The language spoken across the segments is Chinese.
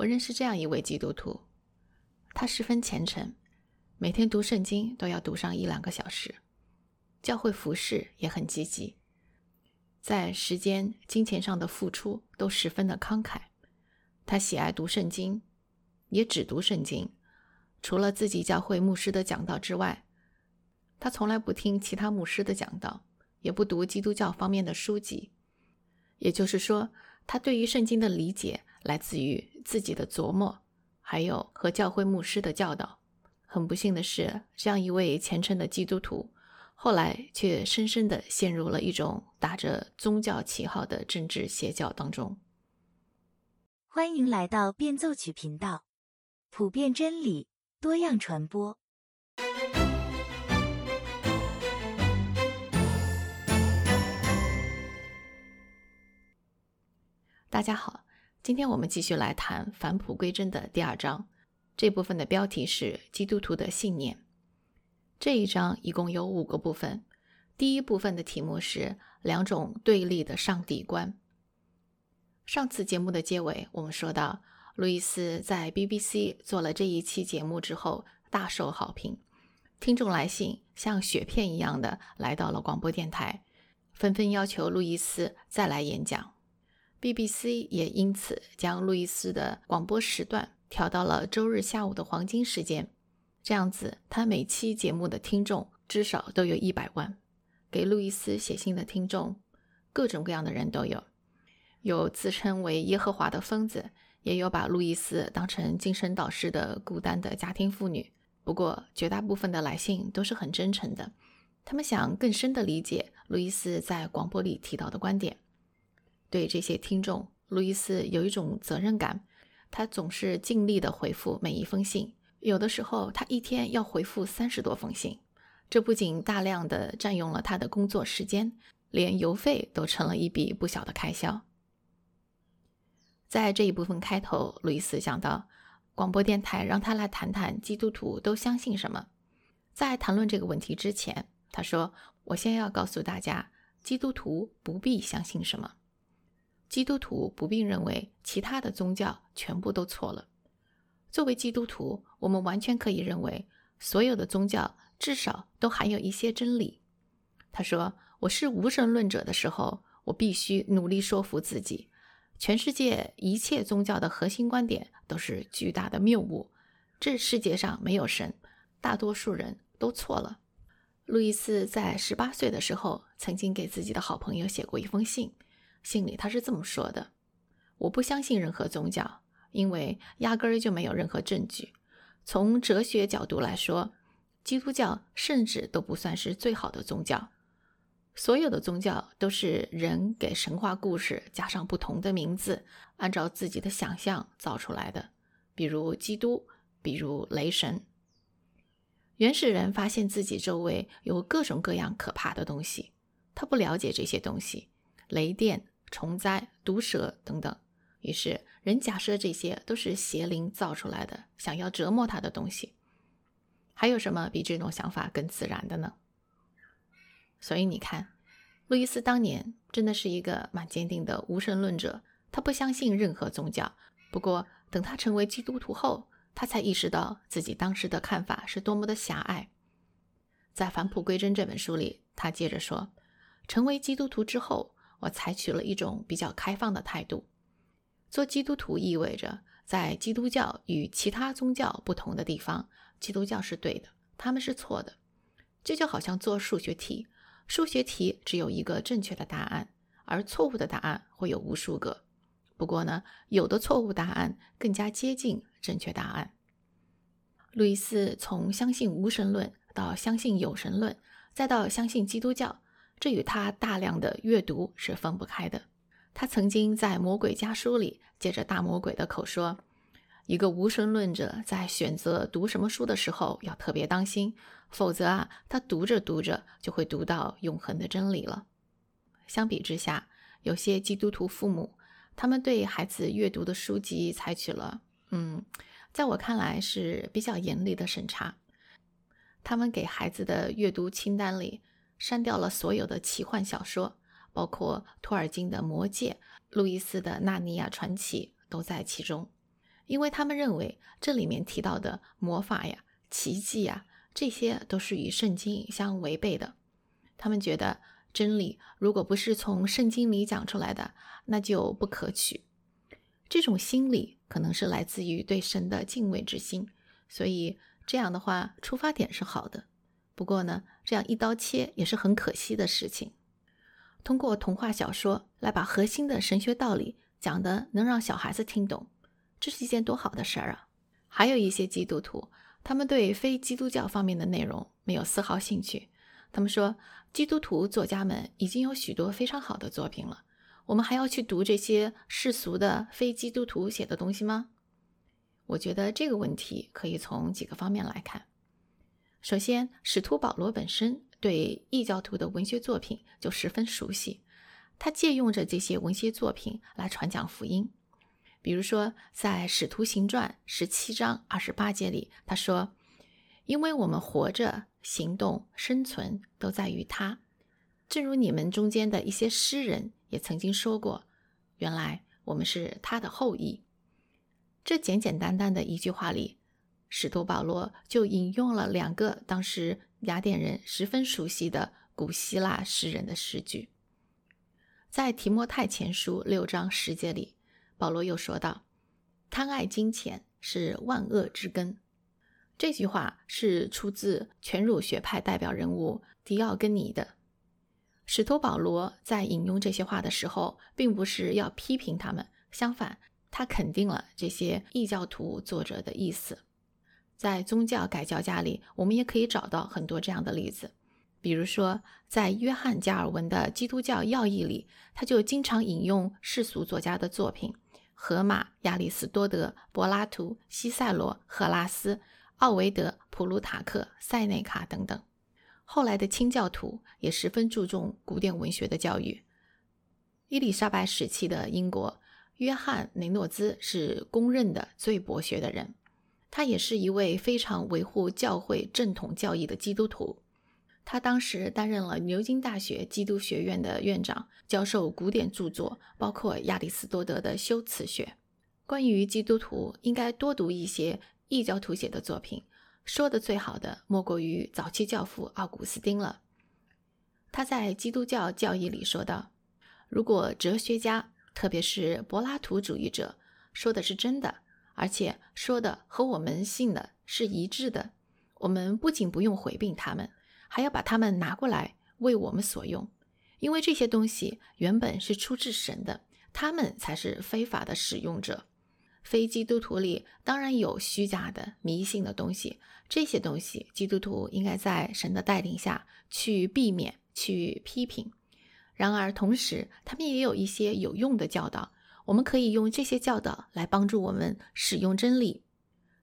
我认识这样一位基督徒，他十分虔诚，每天读圣经都要读上一两个小时，教会服饰也很积极，在时间、金钱上的付出都十分的慷慨。他喜爱读圣经，也只读圣经，除了自己教会牧师的讲道之外，他从来不听其他牧师的讲道，也不读基督教方面的书籍。也就是说，他对于圣经的理解来自于自己的琢磨，还有和教会牧师的教导。很不幸的是，这样一位虔诚的基督徒，后来却深深地陷入了一种打着宗教旗号的政治邪教当中。欢迎来到变奏曲频道，普遍真理，多样传播。大家好，今天我们继续来谈返璞归真的第二章。这部分的标题是基督徒的信念。这一章一共有五个部分。第一部分的题目是两种对立的上帝观。上次节目的结尾，我们说到，路易斯在 BBC 做了这一期节目之后，大受好评，听众来信像雪片一样的来到了广播电台，纷纷要求路易斯再来演讲。BBC 也因此将路易斯的广播时段调到了周日下午的黄金时间，这样子，他每期节目的听众至少都有一百万。给路易斯写信的听众，各种各样的人都有，有自称为耶和华的疯子，也有把路易斯当成精神导师的孤单的家庭妇女。不过，绝大部分的来信都是很真诚的，他们想更深的理解路易斯在广播里提到的观点。对这些听众，路易斯有一种责任感，他总是尽力的回复每一封信。有的时候，他一天要回复三十多封信，这不仅大量的占用了他的工作时间，连邮费都成了一笔不小的开销。在这一部分开头，路易斯讲到，广播电台让他来谈谈基督徒都相信什么。在谈论这个问题之前，他说：“我先要告诉大家，基督徒不必相信什么。”基督徒不必认为其他的宗教全部都错了。作为基督徒，我们完全可以认为所有的宗教至少都含有一些真理。他说：“我是无神论者的时候，我必须努力说服自己，全世界一切宗教的核心观点都是巨大的谬误。这世界上没有神，大多数人都错了。”路易斯在十八岁的时候，曾经给自己的好朋友写过一封信。信里他是这么说的：“我不相信任何宗教，因为压根儿就没有任何证据。从哲学角度来说，基督教甚至都不算是最好的宗教。所有的宗教都是人给神话故事加上不同的名字，按照自己的想象造出来的。比如基督，比如雷神。原始人发现自己周围有各种各样可怕的东西，他不了解这些东西，雷电。”虫灾、毒蛇等等，于是人假设这些都是邪灵造出来的，想要折磨他的东西。还有什么比这种想法更自然的呢？所以你看，路易斯当年真的是一个蛮坚定的无神论者，他不相信任何宗教。不过，等他成为基督徒后，他才意识到自己当时的看法是多么的狭隘。在《返璞归真》这本书里，他接着说：“成为基督徒之后。”我采取了一种比较开放的态度。做基督徒意味着，在基督教与其他宗教不同的地方，基督教是对的，他们是错的。这就好像做数学题，数学题只有一个正确的答案，而错误的答案会有无数个。不过呢，有的错误答案更加接近正确答案。路易斯从相信无神论到相信有神论，再到相信基督教。这与他大量的阅读是分不开的。他曾经在《魔鬼家书》里借着大魔鬼的口说：“一个无神论者在选择读什么书的时候要特别当心，否则啊，他读着读着就会读到永恒的真理了。”相比之下，有些基督徒父母，他们对孩子阅读的书籍采取了，嗯，在我看来是比较严厉的审查。他们给孩子的阅读清单里。删掉了所有的奇幻小说，包括托尔金的《魔戒》、路易斯的《纳尼亚传奇》都在其中。因为他们认为这里面提到的魔法呀、奇迹呀，这些都是与圣经相违背的。他们觉得真理如果不是从圣经里讲出来的，那就不可取。这种心理可能是来自于对神的敬畏之心，所以这样的话出发点是好的。不过呢，这样一刀切也是很可惜的事情。通过童话小说来把核心的神学道理讲的能让小孩子听懂，这是一件多好的事儿啊！还有一些基督徒，他们对非基督教方面的内容没有丝毫兴趣。他们说，基督徒作家们已经有许多非常好的作品了，我们还要去读这些世俗的非基督徒写的东西吗？我觉得这个问题可以从几个方面来看。首先，使徒保罗本身对异教徒的文学作品就十分熟悉，他借用着这些文学作品来传讲福音。比如说，在《使徒行传》十七章二十八节里，他说：“因为我们活着。”行动、生存都在于他，正如你们中间的一些诗人也曾经说过：“原来我们是他的后裔。”这简简单单的一句话里，使徒保罗就引用了两个当时雅典人十分熟悉的古希腊诗人的诗句。在提摩太前书六章十节里，保罗又说道：“贪爱金钱是万恶之根。”这句话是出自全儒学派代表人物狄奥根尼的。使徒保罗在引用这些话的时候，并不是要批评他们，相反，他肯定了这些异教徒作者的意思。在宗教改教家里，我们也可以找到很多这样的例子。比如说，在约翰加尔文的《基督教要义》里，他就经常引用世俗作家的作品：荷马、亚里士多德、柏拉图、西塞罗、赫拉斯。奥维德、普鲁塔克、塞内卡等等，后来的清教徒也十分注重古典文学的教育。伊丽莎白时期的英国，约翰雷诺兹是公认的最博学的人，他也是一位非常维护教会正统教义的基督徒。他当时担任了牛津大学基督学院的院长，教授古典著作，包括亚里士多德的修辞学。关于基督徒，应该多读一些。异教徒写的作品，说的最好的莫过于早期教父奥古斯丁了。他在《基督教教义》里说道：“如果哲学家，特别是柏拉图主义者，说的是真的，而且说的和我们信的是一致的，我们不仅不用回避他们，还要把他们拿过来为我们所用，因为这些东西原本是出自神的，他们才是非法的使用者。”非基督徒里当然有虚假的迷信的东西，这些东西基督徒应该在神的带领下去避免、去批评。然而，同时他们也有一些有用的教导，我们可以用这些教导来帮助我们使用真理。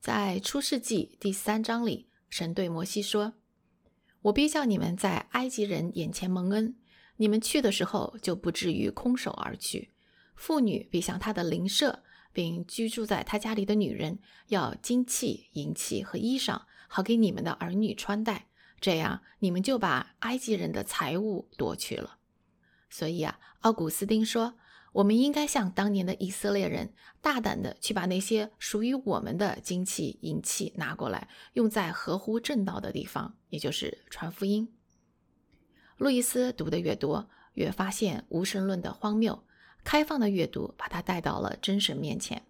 在出世纪第三章里，神对摩西说：“我必叫你们在埃及人眼前蒙恩，你们去的时候就不至于空手而去。妇女必向她的邻舍。”并居住在他家里的女人要金器、银器和衣裳，好给你们的儿女穿戴。这样，你们就把埃及人的财物夺去了。所以啊，奥古斯丁说，我们应该像当年的以色列人，大胆的去把那些属于我们的金器、银器拿过来，用在合乎正道的地方，也就是传福音。路易斯读的越多，越发现无神论的荒谬。开放的阅读把他带到了真神面前。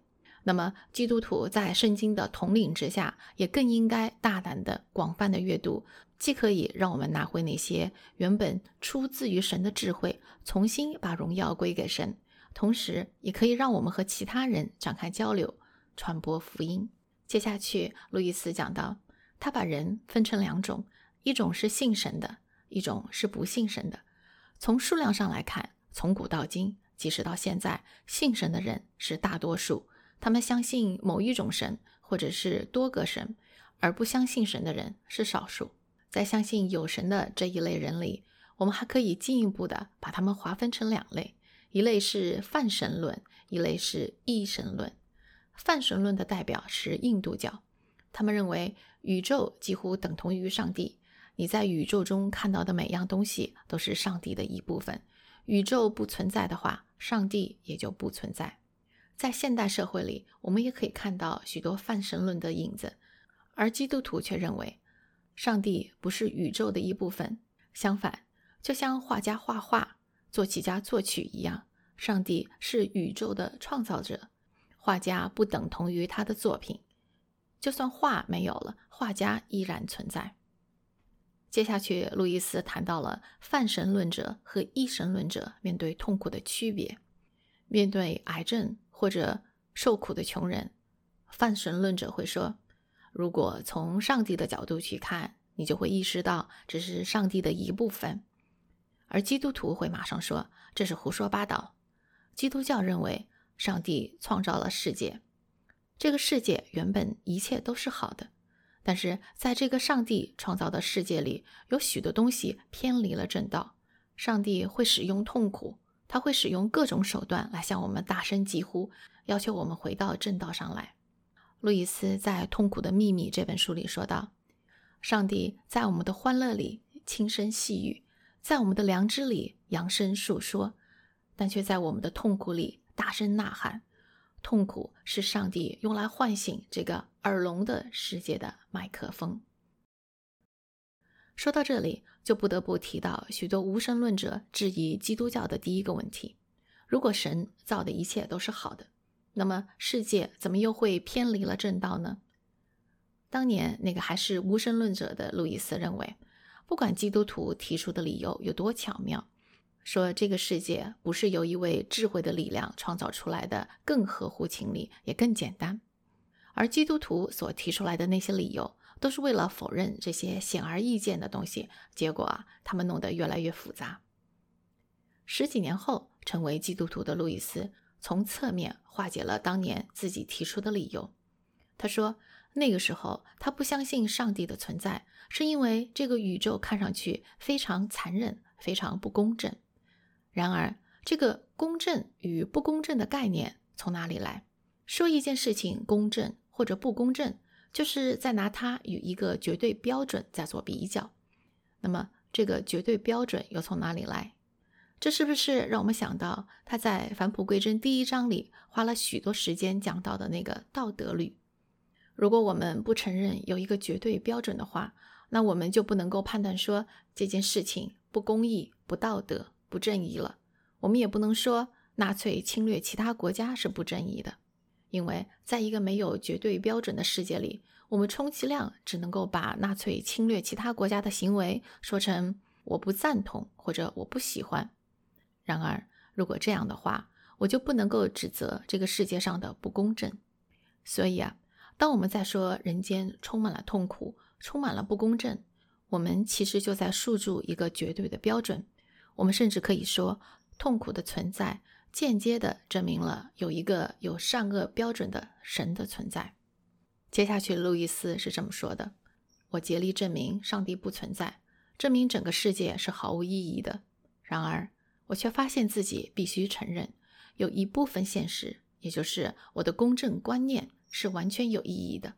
那么，基督徒在圣经的统领之下，也更应该大胆的、广泛的阅读，既可以让我们拿回那些原本出自于神的智慧，重新把荣耀归给神，同时也可以让我们和其他人展开交流，传播福音。接下去，路易斯讲到，他把人分成两种，一种是信神的，一种是不信神的。从数量上来看，从古到今。即使到现在，信神的人是大多数，他们相信某一种神，或者是多个神，而不相信神的人是少数。在相信有神的这一类人里，我们还可以进一步的把他们划分成两类：一类是泛神论，一类是一神论。泛神论的代表是印度教，他们认为宇宙几乎等同于上帝，你在宇宙中看到的每样东西都是上帝的一部分。宇宙不存在的话，上帝也就不存在。在现代社会里，我们也可以看到许多泛神论的影子，而基督徒却认为，上帝不是宇宙的一部分。相反，就像画家画画、作曲家作曲一样，上帝是宇宙的创造者，画家不等同于他的作品。就算画没有了，画家依然存在。接下去，路易斯谈到了泛神论者和一神论者面对痛苦的区别。面对癌症或者受苦的穷人，泛神论者会说：“如果从上帝的角度去看，你就会意识到这是上帝的一部分。”而基督徒会马上说：“这是胡说八道。”基督教认为上帝创造了世界，这个世界原本一切都是好的，但是在这个上帝创造的世界里，有许多东西偏离了正道。上帝会使用痛苦。他会使用各种手段来向我们大声疾呼，要求我们回到正道上来。路易斯在《痛苦的秘密》这本书里说道：“上帝在我们的欢乐里轻声细语，在我们的良知里扬声述说，但却在我们的痛苦里大声呐喊。痛苦是上帝用来唤醒这个耳聋的世界的麦克风。”说到这里。就不得不提到许多无神论者质疑基督教的第一个问题：如果神造的一切都是好的，那么世界怎么又会偏离了正道呢？当年那个还是无神论者的路易斯认为，不管基督徒提出的理由有多巧妙，说这个世界不是由一位智慧的力量创造出来的，更合乎情理，也更简单。而基督徒所提出来的那些理由。都是为了否认这些显而易见的东西，结果啊，他们弄得越来越复杂。十几年后，成为基督徒的路易斯从侧面化解了当年自己提出的理由。他说，那个时候他不相信上帝的存在，是因为这个宇宙看上去非常残忍，非常不公正。然而，这个公正与不公正的概念从哪里来？说一件事情公正或者不公正？就是在拿它与一个绝对标准在做比较，那么这个绝对标准又从哪里来？这是不是让我们想到他在《返璞归真》第一章里花了许多时间讲到的那个道德律？如果我们不承认有一个绝对标准的话，那我们就不能够判断说这件事情不公义、不道德、不正义了。我们也不能说纳粹侵略其他国家是不正义的。因为在一个没有绝对标准的世界里，我们充其量只能够把纳粹侵略其他国家的行为说成我不赞同或者我不喜欢。然而，如果这样的话，我就不能够指责这个世界上的不公正。所以啊，当我们在说人间充满了痛苦、充满了不公正，我们其实就在诉诸一个绝对的标准。我们甚至可以说，痛苦的存在。间接的证明了有一个有善恶标准的神的存在。接下去，路易斯是这么说的：“我竭力证明上帝不存在，证明整个世界是毫无意义的。然而，我却发现自己必须承认，有一部分现实，也就是我的公正观念，是完全有意义的。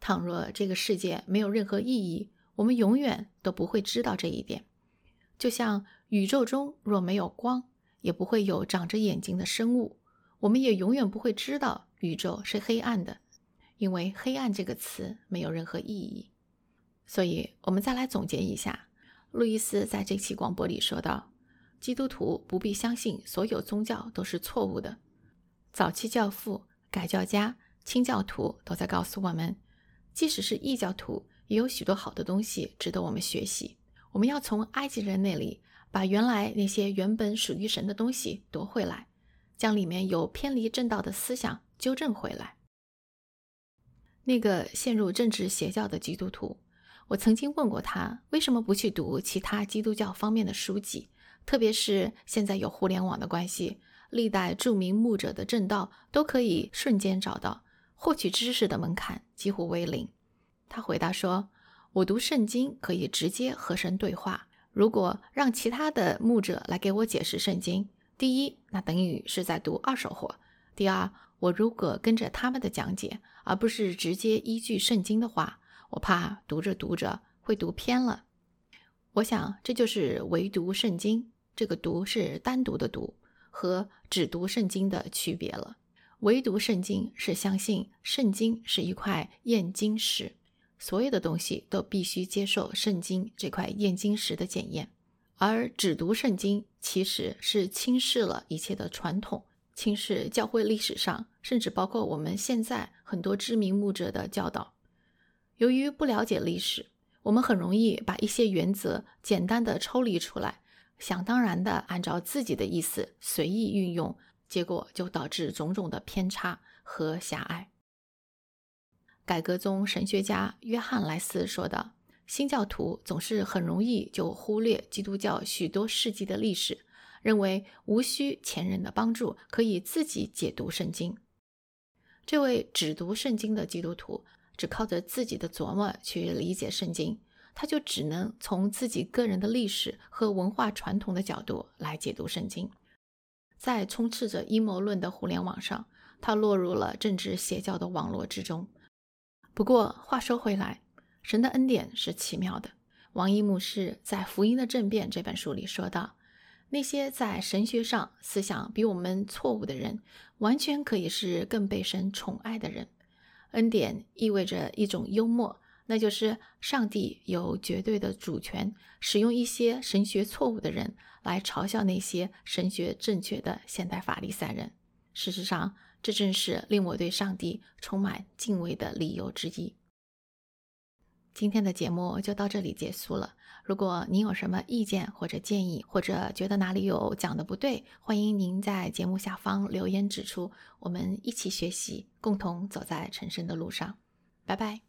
倘若这个世界没有任何意义，我们永远都不会知道这一点。就像宇宙中若没有光。”也不会有长着眼睛的生物，我们也永远不会知道宇宙是黑暗的，因为“黑暗”这个词没有任何意义。所以，我们再来总结一下，路易斯在这期广播里说道：“基督徒不必相信所有宗教都是错误的。早期教父、改教家、清教徒都在告诉我们，即使是异教徒，也有许多好的东西值得我们学习。我们要从埃及人那里。”把原来那些原本属于神的东西夺回来，将里面有偏离正道的思想纠正回来。那个陷入政治邪教的基督徒，我曾经问过他，为什么不去读其他基督教方面的书籍？特别是现在有互联网的关系，历代著名牧者的正道都可以瞬间找到，获取知识的门槛几乎为零。他回答说：“我读圣经可以直接和神对话。”如果让其他的牧者来给我解释圣经，第一，那等于是在读二手货；第二，我如果跟着他们的讲解，而不是直接依据圣经的话，我怕读着读着会读偏了。我想，这就是唯独圣经这个“读”是单独的“读”和只读圣经的区别了。唯独圣经是相信圣经是一块验金石，所有的东西都必须接受圣经这块验金石的检验。而只读圣经其实是轻视了一切的传统，轻视教会历史上，甚至包括我们现在很多知名牧者的教导。由于不了解历史，我们很容易把一些原则简单的抽离出来，想当然的按照自己的意思随意运用，结果就导致种种的偏差和狭隘。改革宗神学家约翰莱斯说道。新教徒总是很容易就忽略基督教许多世纪的历史，认为无需前人的帮助，可以自己解读圣经。这位只读圣经的基督徒，只靠着自己的琢磨去理解圣经，他就只能从自己个人的历史和文化传统的角度来解读圣经。在充斥着阴谋论的互联网上，他落入了政治邪教的网络之中。不过话说回来，神的恩典是奇妙的。王一牧师在《福音的政变》这本书里说道：“那些在神学上思想比我们错误的人，完全可以是更被神宠爱的人。恩典意味着一种幽默，那就是上帝有绝对的主权，使用一些神学错误的人来嘲笑那些神学正确的现代法利赛人。事实上，这正是令我对上帝充满敬畏的理由之一。”今天的节目就到这里结束了。如果您有什么意见或者建议，或者觉得哪里有讲的不对，欢迎您在节目下方留言指出。我们一起学习，共同走在成圣的路上。拜拜。